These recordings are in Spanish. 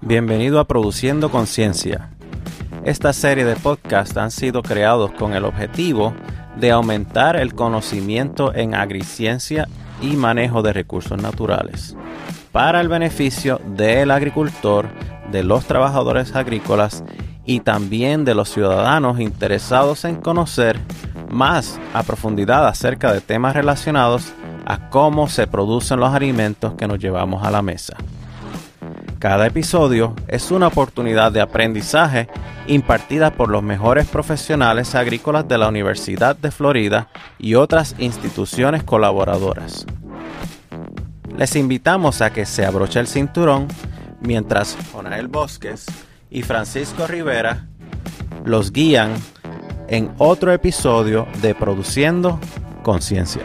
Bienvenido a Produciendo Conciencia. Esta serie de podcasts han sido creados con el objetivo de aumentar el conocimiento en agriciencia y manejo de recursos naturales para el beneficio del agricultor, de los trabajadores agrícolas y también de los ciudadanos interesados en conocer más a profundidad acerca de temas relacionados a cómo se producen los alimentos que nos llevamos a la mesa. Cada episodio es una oportunidad de aprendizaje impartida por los mejores profesionales agrícolas de la Universidad de Florida y otras instituciones colaboradoras. Les invitamos a que se abroche el cinturón mientras Jonael Bosques y Francisco Rivera los guían en otro episodio de Produciendo Conciencia.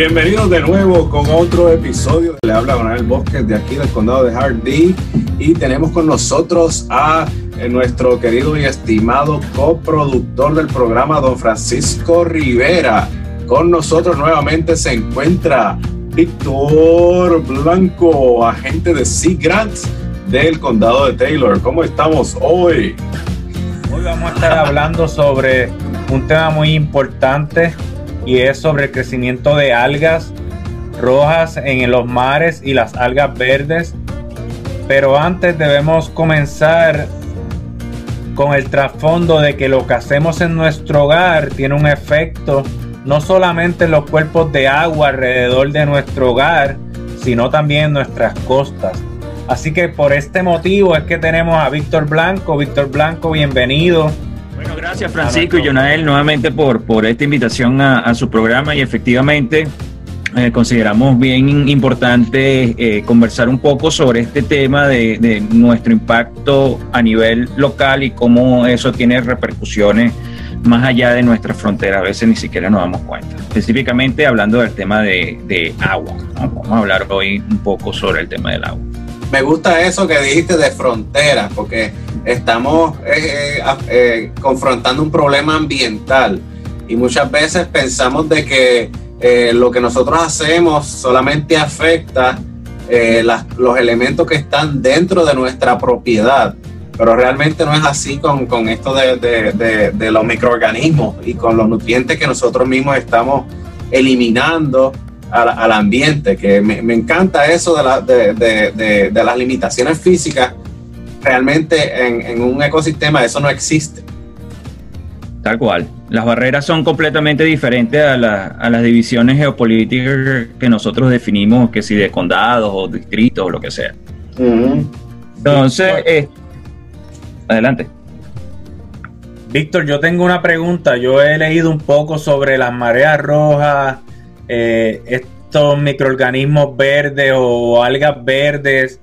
Bienvenidos de nuevo con otro episodio. Le habla Donald Bosques de aquí del condado de Hardy y tenemos con nosotros a eh, nuestro querido y estimado coproductor del programa, don Francisco Rivera. Con nosotros nuevamente se encuentra Víctor Blanco, agente de Sea Grants del condado de Taylor. ¿Cómo estamos hoy? Hoy vamos a estar hablando sobre un tema muy importante y es sobre el crecimiento de algas rojas en los mares y las algas verdes. Pero antes debemos comenzar con el trasfondo de que lo que hacemos en nuestro hogar tiene un efecto no solamente en los cuerpos de agua alrededor de nuestro hogar, sino también en nuestras costas. Así que por este motivo es que tenemos a Víctor Blanco. Víctor Blanco, bienvenido. Bueno, gracias Francisco y Jonael nuevamente por, por esta invitación a, su programa y efectivamente eh, consideramos bien importante eh, conversar un poco sobre este tema de, de, nuestro impacto a nivel local y cómo eso tiene repercusiones más allá de nuestra frontera. A veces ni siquiera nos damos cuenta. Específicamente hablando del tema de, de agua. Vamos a hablar hoy un poco sobre el tema del agua. Me gusta eso que dijiste de frontera, porque estamos eh, eh, eh, confrontando un problema ambiental y muchas veces pensamos de que lo que nosotros hacemos solamente afecta los elementos que están dentro de nuestra propiedad, pero realmente no es así con, esto de, los microorganismos y con los nutrientes que nosotros mismos estamos eliminando al, ambiente, que me, encanta eso de, de las limitaciones físicas realmente en, un ecosistema eso no existe. Tal cual. Las barreras son completamente diferentes a, las divisiones geopolíticas que nosotros definimos, que si de condados o distritos o lo que sea. Entonces, eh, adelante. Víctor, yo tengo una pregunta. Yo he leído un poco sobre las mareas rojas, eh, estos microorganismos verdes o algas verdes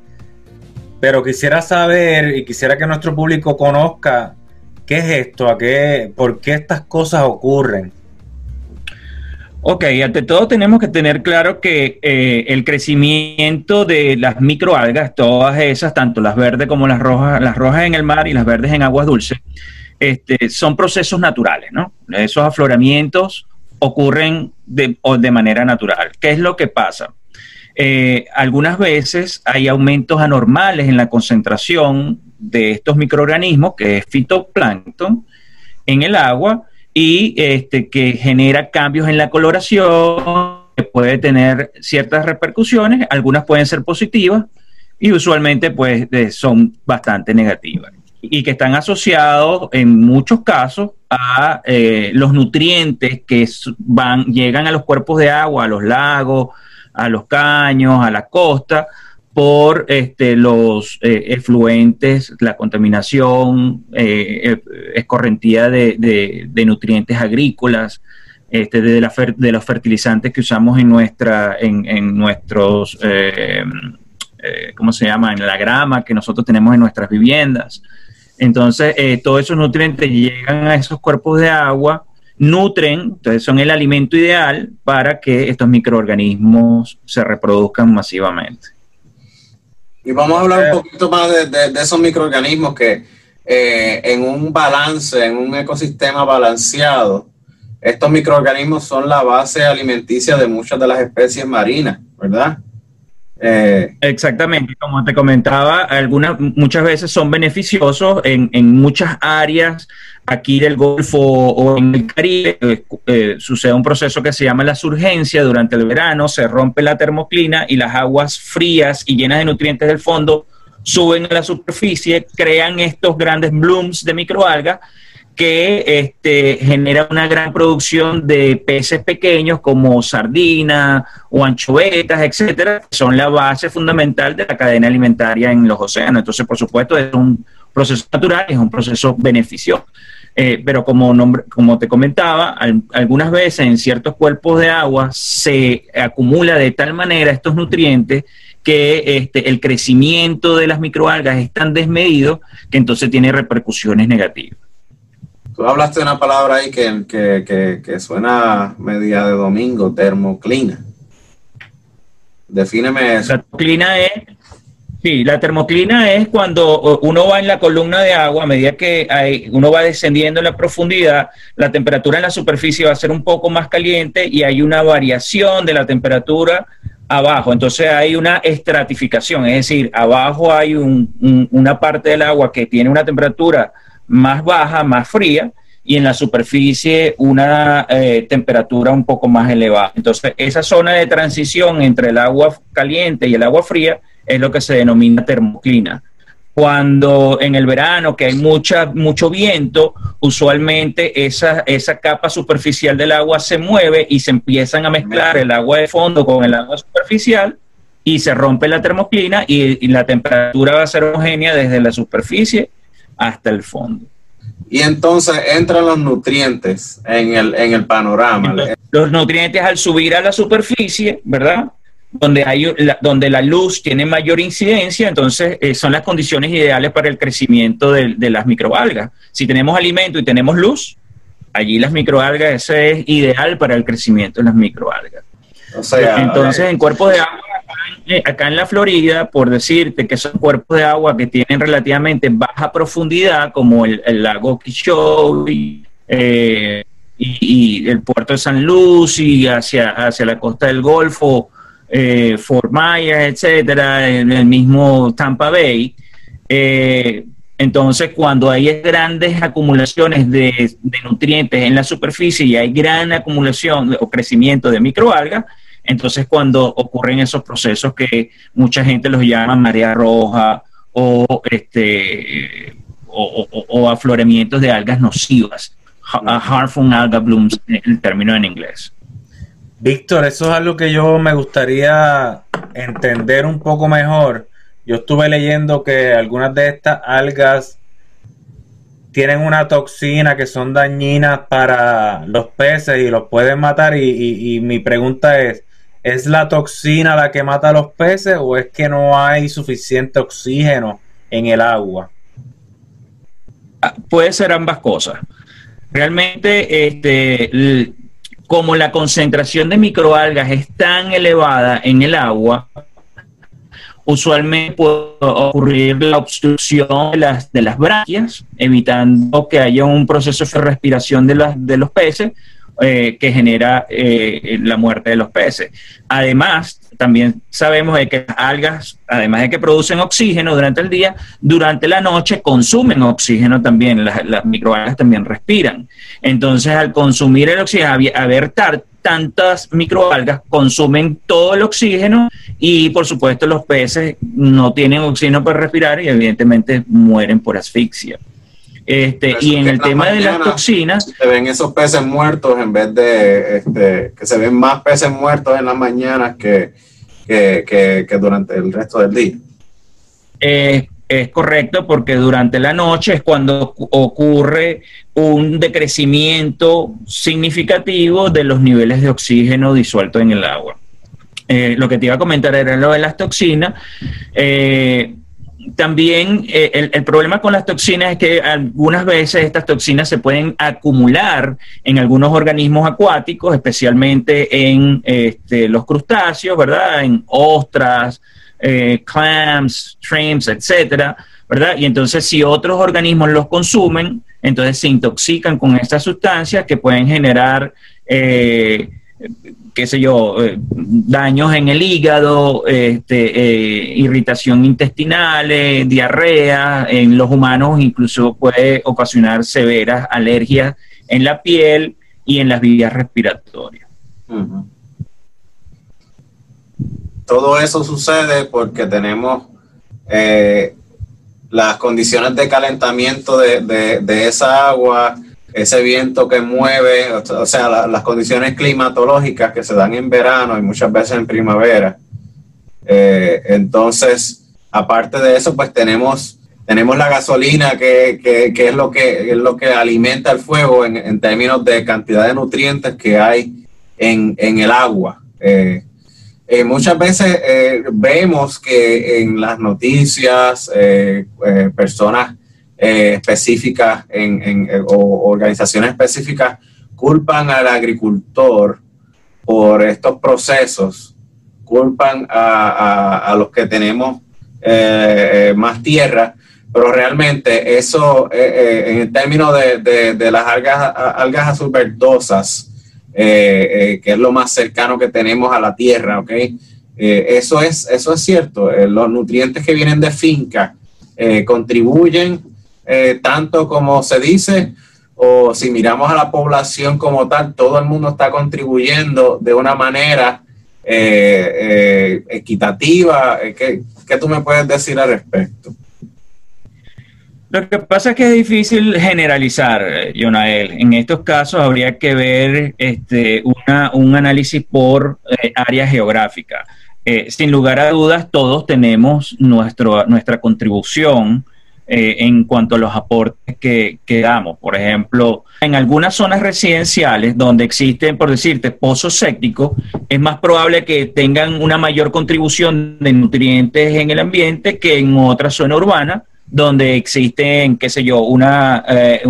pero quisiera saber y quisiera que nuestro público conozca qué es esto, a qué, por qué estas cosas ocurren. Ok, ante todo tenemos que tener claro que eh, el crecimiento de las microalgas, todas esas, tanto las verdes como las rojas, las rojas en el mar y las verdes en aguas dulces, este, son procesos naturales, ¿no? Esos afloramientos ocurren de, de manera natural. ¿Qué es lo que pasa? Eh, algunas veces hay aumentos anormales en la concentración de estos microorganismos, que es fitoplancton, en el agua y este, que genera cambios en la coloración, que puede tener ciertas repercusiones, algunas pueden ser positivas y usualmente pues son bastante negativas y que están asociados en muchos casos a eh, los nutrientes que van, llegan a los cuerpos de agua, a los lagos, a los caños, a la costa, por este, los eh, efluentes, la contaminación, eh, escorrentía de, nutrientes agrícolas, este, de, la de, los fertilizantes que usamos en, nuestra, en, nuestros, eh, ¿cómo se llama?, en la grama que nosotros tenemos en nuestras viviendas. Entonces, todos esos nutrientes llegan a esos cuerpos de agua nutren, entonces son el alimento ideal para que estos microorganismos se reproduzcan masivamente. Y vamos a hablar un poquito más de, esos microorganismos que eh, en un balance, en un ecosistema balanceado, estos microorganismos son la base alimenticia de muchas de las especies marinas, ¿verdad? Eh, Exactamente, como te comentaba, algunas, muchas veces son beneficiosos en, muchas áreas aquí del Golfo o en el Caribe. Eh, eh, sucede un proceso que se llama la surgencia durante el verano, se rompe la termoclina y las aguas frías y llenas de nutrientes del fondo suben a la superficie, crean estos grandes blooms de microalgas que este, genera una gran producción de peces pequeños como sardinas o anchovetas, etcétera, que son la base fundamental de la cadena alimentaria en los océanos. Entonces, por supuesto, es un proceso natural, es un proceso beneficioso. Eh, pero como, como te comentaba, algunas veces en ciertos cuerpos de agua se acumula de tal manera estos nutrientes que este, el crecimiento de las microalgas es tan desmedido que entonces tiene repercusiones negativas. Tú hablaste de una palabra ahí que, suena media de domingo, termoclina. Defíneme eso. La termoclina es, sí, la termoclina es cuando uno va en la columna de agua, a medida que hay, uno va descendiendo en la profundidad, la temperatura en la superficie va a ser un poco más caliente y hay una variación de la temperatura abajo. Entonces hay una estratificación, es decir, abajo hay una parte del agua que tiene una temperatura más baja, más fría, y en la superficie una eh, temperatura un poco más elevada. Entonces, esa zona de transición entre el agua caliente y el agua fría es lo que se denomina termoclina. Cuando en el verano, que hay mucha, mucho viento, usualmente esa, esa capa superficial del agua se mueve y se empiezan a mezclar el agua de fondo con el agua superficial y se rompe la termoclina y, y la temperatura va a ser homogénea desde la superficie hasta el fondo. Y entonces entran los nutrientes en el, en el panorama. los nutrientes al subir a la superficie, ¿verdad? Donde, hay, la, donde la luz tiene mayor incidencia, entonces eh, son las condiciones ideales para el crecimiento de, de, las microalgas. Si tenemos alimento y tenemos luz, allí las microalgas, ese es ideal para el crecimiento de las microalgas. O sea, entonces, en cuerpos de agua acá en la Florida, por decirte que son cuerpos de agua que tienen relativamente baja profundidad, como el, lago Quichoy eh, y, el puerto de San Luis hacia, hacia la costa del Golfo, eh, Fort Myers, etcétera, en el mismo Tampa Bay. Eh, entonces, cuando hay grandes acumulaciones de, de, nutrientes en la superficie y hay gran acumulación o crecimiento de microalgas, entonces, cuando ocurren esos procesos que mucha gente los llama marea roja o, este, o, afloramientos de algas nocivas, harmful alga blooms, el término en inglés. Víctor, eso es algo que yo me gustaría entender un poco mejor. Yo estuve leyendo que algunas de estas algas tienen una toxina que son dañinas para los peces y los pueden matar. y mi pregunta es, ¿Es la toxina la que mata a los peces o es que no hay suficiente oxígeno en el agua? Ah, puede ser ambas cosas. Realmente, este, como la concentración de microalgas es tan elevada en el agua, usualmente puede ocurrir la obstrucción de las, de las branquias, evitando que haya un proceso de respiración de, las, de los peces, eh, que genera eh, la muerte de los peces. Además, también sabemos de que las algas, además de que producen oxígeno durante el día, durante la noche consumen oxígeno también, las, microalgas también respiran. Entonces, al consumir el oxígeno, haber tantas microalgas, consumen todo el oxígeno y, por supuesto, los peces no tienen oxígeno para respirar y, evidentemente, mueren por asfixia. Este, y en el tema de las toxinas. Se ven esos peces muertos en vez de este, que se ven más peces muertos en las mañanas que, que, durante el resto del día. Eh, es correcto porque durante la noche es cuando ocurre un decrecimiento significativo de los niveles de oxígeno disuelto en el agua. Eh, lo que te iba a comentar era lo de las toxinas. Eh, también eh, el, problema con las toxinas es que algunas veces estas toxinas se pueden acumular en algunos organismos acuáticos, especialmente en este, los crustáceos, ¿verdad? En ostras, eh, clams, shrimps, etcétera, ¿verdad? Y entonces si otros organismos los consumen, entonces se intoxican con estas sustancias que pueden generar eh, qué sé yo, eh, daños en el hígado, este, eh, irritación intestinal, diarrea, en los humanos incluso puede ocasionar severas alergias en la piel y en las vías respiratorias. Todo eso sucede porque tenemos eh, las condiciones de calentamiento de esa agua, ese viento que mueve, o sea, las condiciones climatológicas que se dan en verano y muchas veces en primavera. Eh, entonces, aparte de eso, pues tenemos, tenemos la gasolina que, es, lo que es lo que alimenta el fuego en, términos de cantidad de nutrientes que hay en, el agua. Eh, eh, muchas veces vemos que en las noticias personas eh, específicas en, eh, o organizaciones específicas culpan al agricultor por estos procesos, culpan a, los que tenemos eh, más tierra, pero realmente eso, en términos de, de, las algas, algas azul verdosas, que es lo más cercano que tenemos a la tierra, ¿ok? eso, es, eso es cierto, los nutrientes que vienen de finca contribuyen eh, tanto como se dice, o si miramos a la población como tal, todo el mundo está contribuyendo de una manera eh, eh, equitativa. ¿Qué, tú me puedes decir al respecto? Lo que pasa es que es difícil generalizar, Jonael. En estos casos habría que ver este, un análisis por área geográfica. sin lugar a dudas, todos tenemos nuestro, nuestra contribución eh, en cuanto a los aportes que, damos. Por ejemplo, en algunas zonas residenciales donde existen, por decirte, pozos sépticos, es más probable que tengan una mayor contribución de nutrientes en el ambiente que en otra zona urbana donde existen, qué sé yo, una eh,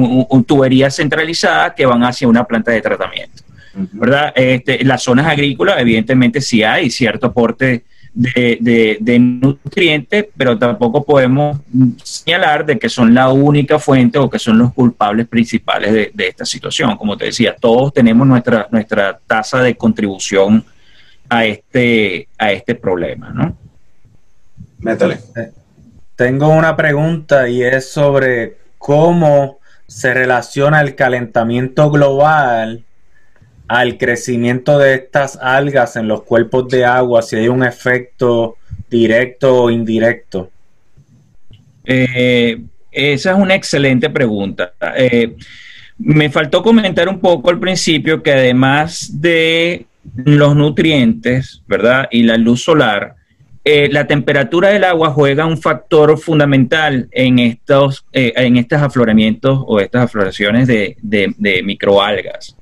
tubería centralizada que van hacia una planta de tratamiento. ¿Verdad? Este, las zonas agrícolas, evidentemente, sí hay cierto aporte de, nutrientes, pero tampoco podemos señalar de que son la única fuente o que son los culpables principales de, esta situación. Como te decía, todos tenemos nuestra, nuestra tasa de contribución a este, a este problema, ¿no? Métale. Eh, tengo una pregunta y es sobre cómo se relaciona el calentamiento global al crecimiento de estas algas en los cuerpos de agua, si hay un efecto directo o indirecto? Eh, esa es una excelente pregunta. Eh, me faltó comentar un poco al principio que además de los nutrientes, ¿verdad? Y la luz solar, eh, la temperatura del agua juega un factor fundamental en estos, en estos afloramientos o estas afloraciones de, de microalgas.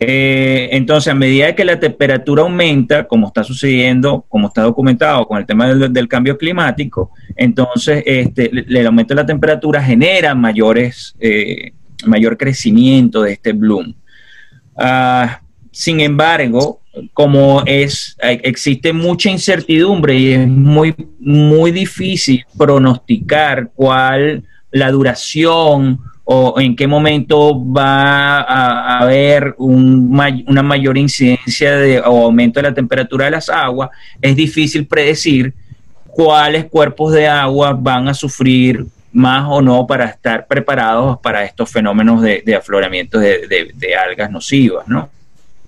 Eh, entonces, a medida que la temperatura aumenta, como está sucediendo, como está documentado con el tema del, cambio climático, entonces este, el aumento de la temperatura genera mayores, eh, mayor crecimiento de este bloom. Ah, sin embargo, como es, existe mucha incertidumbre y es muy, muy difícil pronosticar cuál la duración o en qué momento va a, haber una mayor incidencia de, o aumento de la temperatura de las aguas, es difícil predecir cuáles cuerpos de agua van a sufrir más o no para estar preparados para estos fenómenos de, afloramiento de, algas nocivas, ¿no?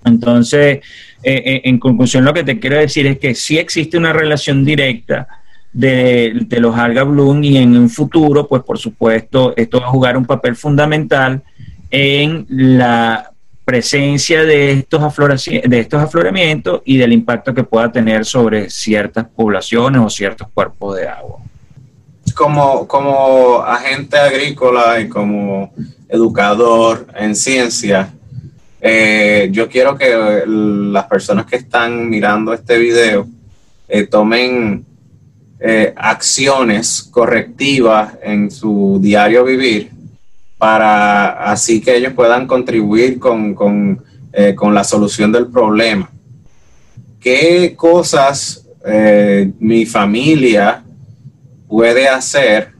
Entonces, eh, eh, en conclusión, lo que te quiero decir es que sí existe una relación directa de, los alga bloom y en un futuro, pues por supuesto, esto va a jugar un papel fundamental en la presencia de estos, de estos afloramientos y del impacto que pueda tener sobre ciertas poblaciones o ciertos cuerpos de agua. como, como agente agrícola y como educador en ciencia, eh, yo quiero que las personas que están mirando este video eh, tomen eh, acciones correctivas en su diario vivir para así que ellos puedan contribuir con, con, con la solución del problema. ¿Qué cosas mi familia puede hacer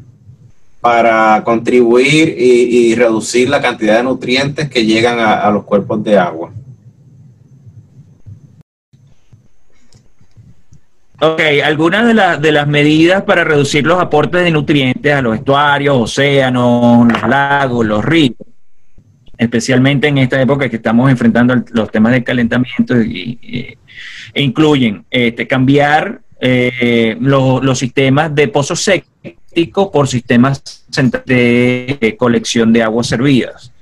para contribuir y, reducir la cantidad de nutrientes que llegan a, los cuerpos de agua. Ok, algunas de, de, las medidas para reducir los aportes de nutrientes a los estuarios, océanos, los lagos, los ríos, especialmente en esta época que estamos enfrentando los temas de calentamiento, e incluyen este, cambiar eh, los sistemas de pozos sépticos por sistemas de colección de aguas servidas.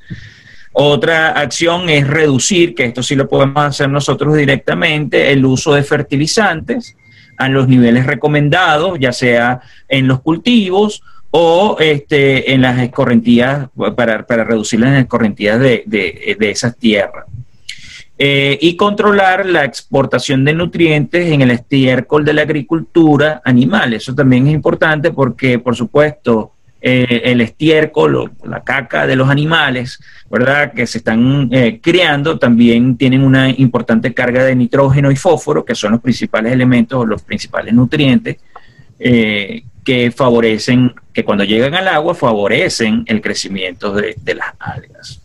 Otra acción es reducir, que esto sí lo podemos hacer nosotros directamente, el uso de fertilizantes a los niveles recomendados, ya sea en los cultivos o este, en las escorrentías, para, para reducir las escorrentías de, de, esas tierras. Eh, y controlar la exportación de nutrientes en el estiércol de la agricultura animal. Eso también es importante porque, por supuesto, eh, el estiércol la caca de los animales, ¿verdad? Que se están eh, criando, también tienen una importante carga de nitrógeno y fósforo, que son los principales elementos o los principales nutrientes que favorecen, que cuando llegan al agua favorecen el crecimiento de, de las algas.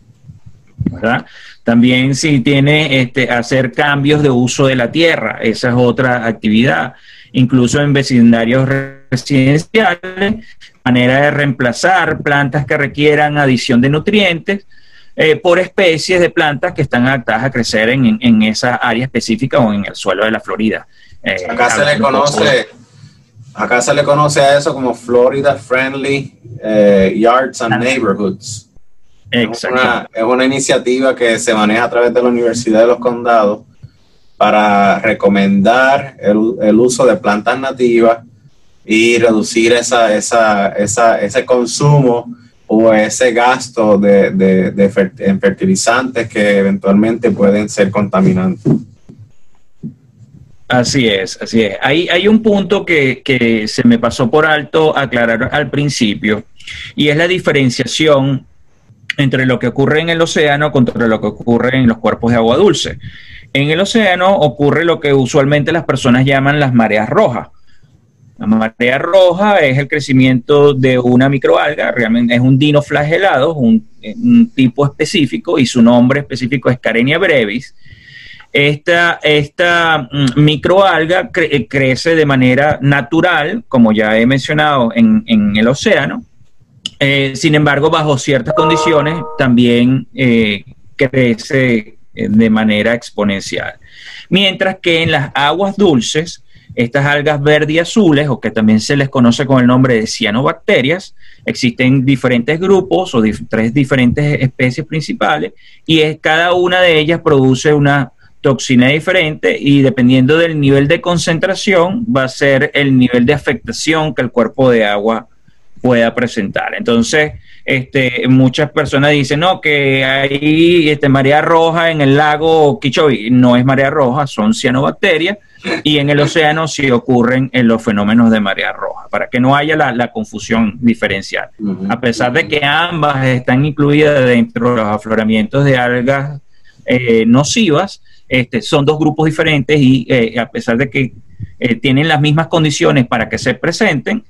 ¿verdad? También si tiene este, hacer cambios de uso de la tierra, esa es otra actividad. Incluso en vecindarios residenciales, manera de reemplazar plantas que requieran adición de nutrientes eh, por especies de plantas que están adaptadas a crecer en, esa área específica o en el suelo de la Florida. Eh, acá se le conoce, acá se le conoce a eso como Florida Friendly eh, Yards and Neighborhoods. Es una, iniciativa que se maneja a través de la Universidad de los Condados para recomendar el, uso de plantas nativas y reducir esa, esa, esa, ese consumo o ese gasto de, de, fertilizantes que eventualmente pueden ser contaminantes. Así es, así es. Hay, hay un punto que, que se me pasó por alto aclarar al principio y es la diferenciación entre lo que ocurre en el océano contra lo que ocurre en los cuerpos de agua dulce. En el océano ocurre lo que usualmente las personas llaman las mareas rojas. La marea roja es el crecimiento de una microalga, realmente es un dinoflagelado, un, un tipo específico, y su nombre específico es Carenia brevis. Esta, esta mm, microalga crece de manera natural, como ya he mencionado, en, en el océano, eh, sin embargo, bajo ciertas condiciones también eh, crece eh, de manera exponencial. Mientras que en las aguas dulces, estas algas verdes y azules, o que también se les conoce con el nombre de cianobacterias, existen diferentes grupos o tres diferentes especies principales y es, cada una de ellas produce una toxina diferente y dependiendo del nivel de concentración va a ser el nivel de afectación que el cuerpo de agua pueda presentar. Entonces, este, muchas personas dicen, no, que hay este, marea roja en el lago Kichobi. No es marea roja, son cianobacterias. Y en el océano sí ocurren en los fenómenos de marea roja, para que no haya la, confusión diferencial. A pesar de que ambas están incluidas dentro de los afloramientos de algas eh, nocivas, este, son dos grupos diferentes y eh, a pesar de que eh, tienen las mismas condiciones para que se presenten,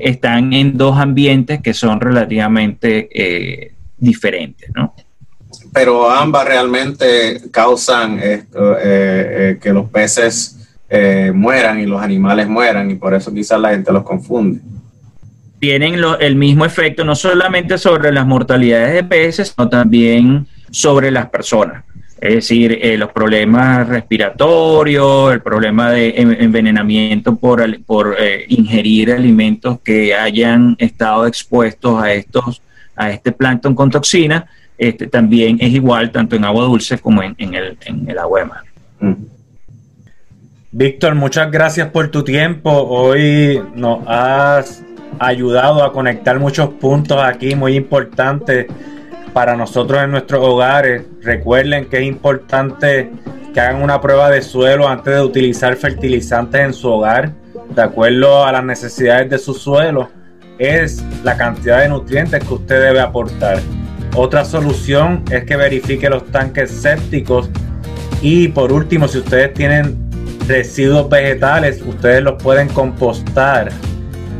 están en dos ambientes que son relativamente eh, diferentes, ¿no? Pero ambas realmente causan esto, eh, eh, que los peces mueran y los animales mueran y por eso quizás la gente los confunde. Tienen el mismo efecto no solamente sobre las mortalidades de peces, sino también sobre las personas. Es decir, eh, los problemas respiratorios, el problema de envenenamiento por, por eh, ingerir alimentos que hayan estado expuestos a estos a este plancton con toxina, este, también es igual tanto en agua dulce como en, el, en el agua de mar. Mm. Víctor, muchas gracias por tu tiempo. Hoy nos has ayudado a conectar muchos puntos aquí muy importantes para nosotros en nuestros hogares. Recuerden que es importante que hagan una prueba de suelo antes de utilizar fertilizantes en su hogar, de acuerdo a las necesidades de su suelo. Es la cantidad de nutrientes que usted debe aportar. Otra solución es que verifique los tanques sépticos y por último, si ustedes tienen residuos vegetales, ustedes los pueden compostar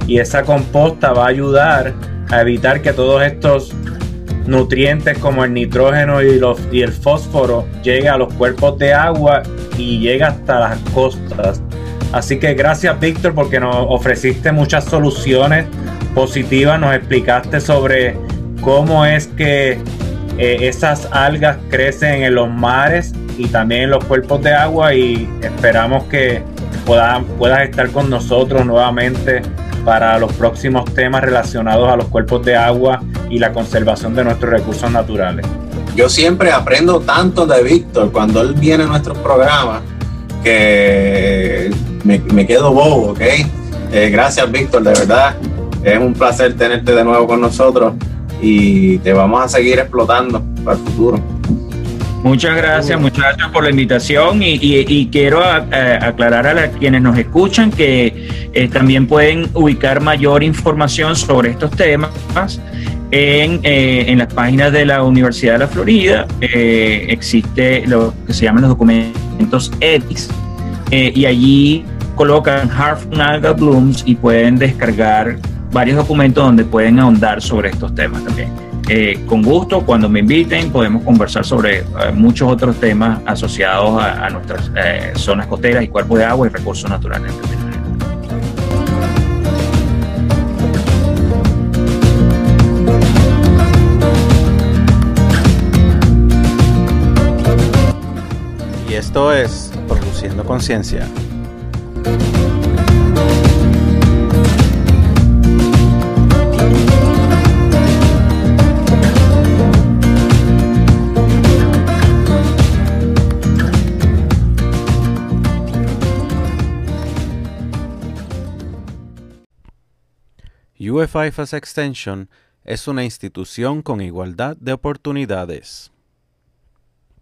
y esa composta va a ayudar a evitar que todos estos nutrientes como el nitrógeno y, el fósforo lleguen a los cuerpos de agua y llegue hasta las costas. Así que gracias Víctor porque nos ofreciste muchas soluciones positivas, nos explicaste sobre cómo es que eh, esas algas crecen en los mares y también los cuerpos de agua y esperamos que puedas, puedas estar con nosotros nuevamente para los próximos temas relacionados a los cuerpos de agua y la conservación de nuestros recursos naturales. Yo siempre aprendo tanto de Víctor cuando él viene a nuestros programas que me, quedo bobo, ¿ok? Eh, gracias Víctor, de verdad. Es un placer tenerte de nuevo con nosotros y te vamos a seguir explotando para el futuro. Muchas gracias, muchas gracias por la invitación y, quiero eh, aclarar a quienes nos escuchan que eh, también pueden ubicar mayor información sobre estos temas en, eh, en las páginas de la Universidad de la Florida. existe lo que se llaman los documentos EDIS y allí colocan Harfun Alga Blooms y pueden descargar varios documentos donde pueden ahondar sobre estos temas también. Eh, con gusto, cuando me inviten, podemos conversar sobre eh, muchos otros temas asociados a, nuestras eh, zonas costeras y cuerpos de agua y recursos naturales. Y esto es Produciendo Conciencia. UFIFAS Extension es una institución con igualdad de oportunidades.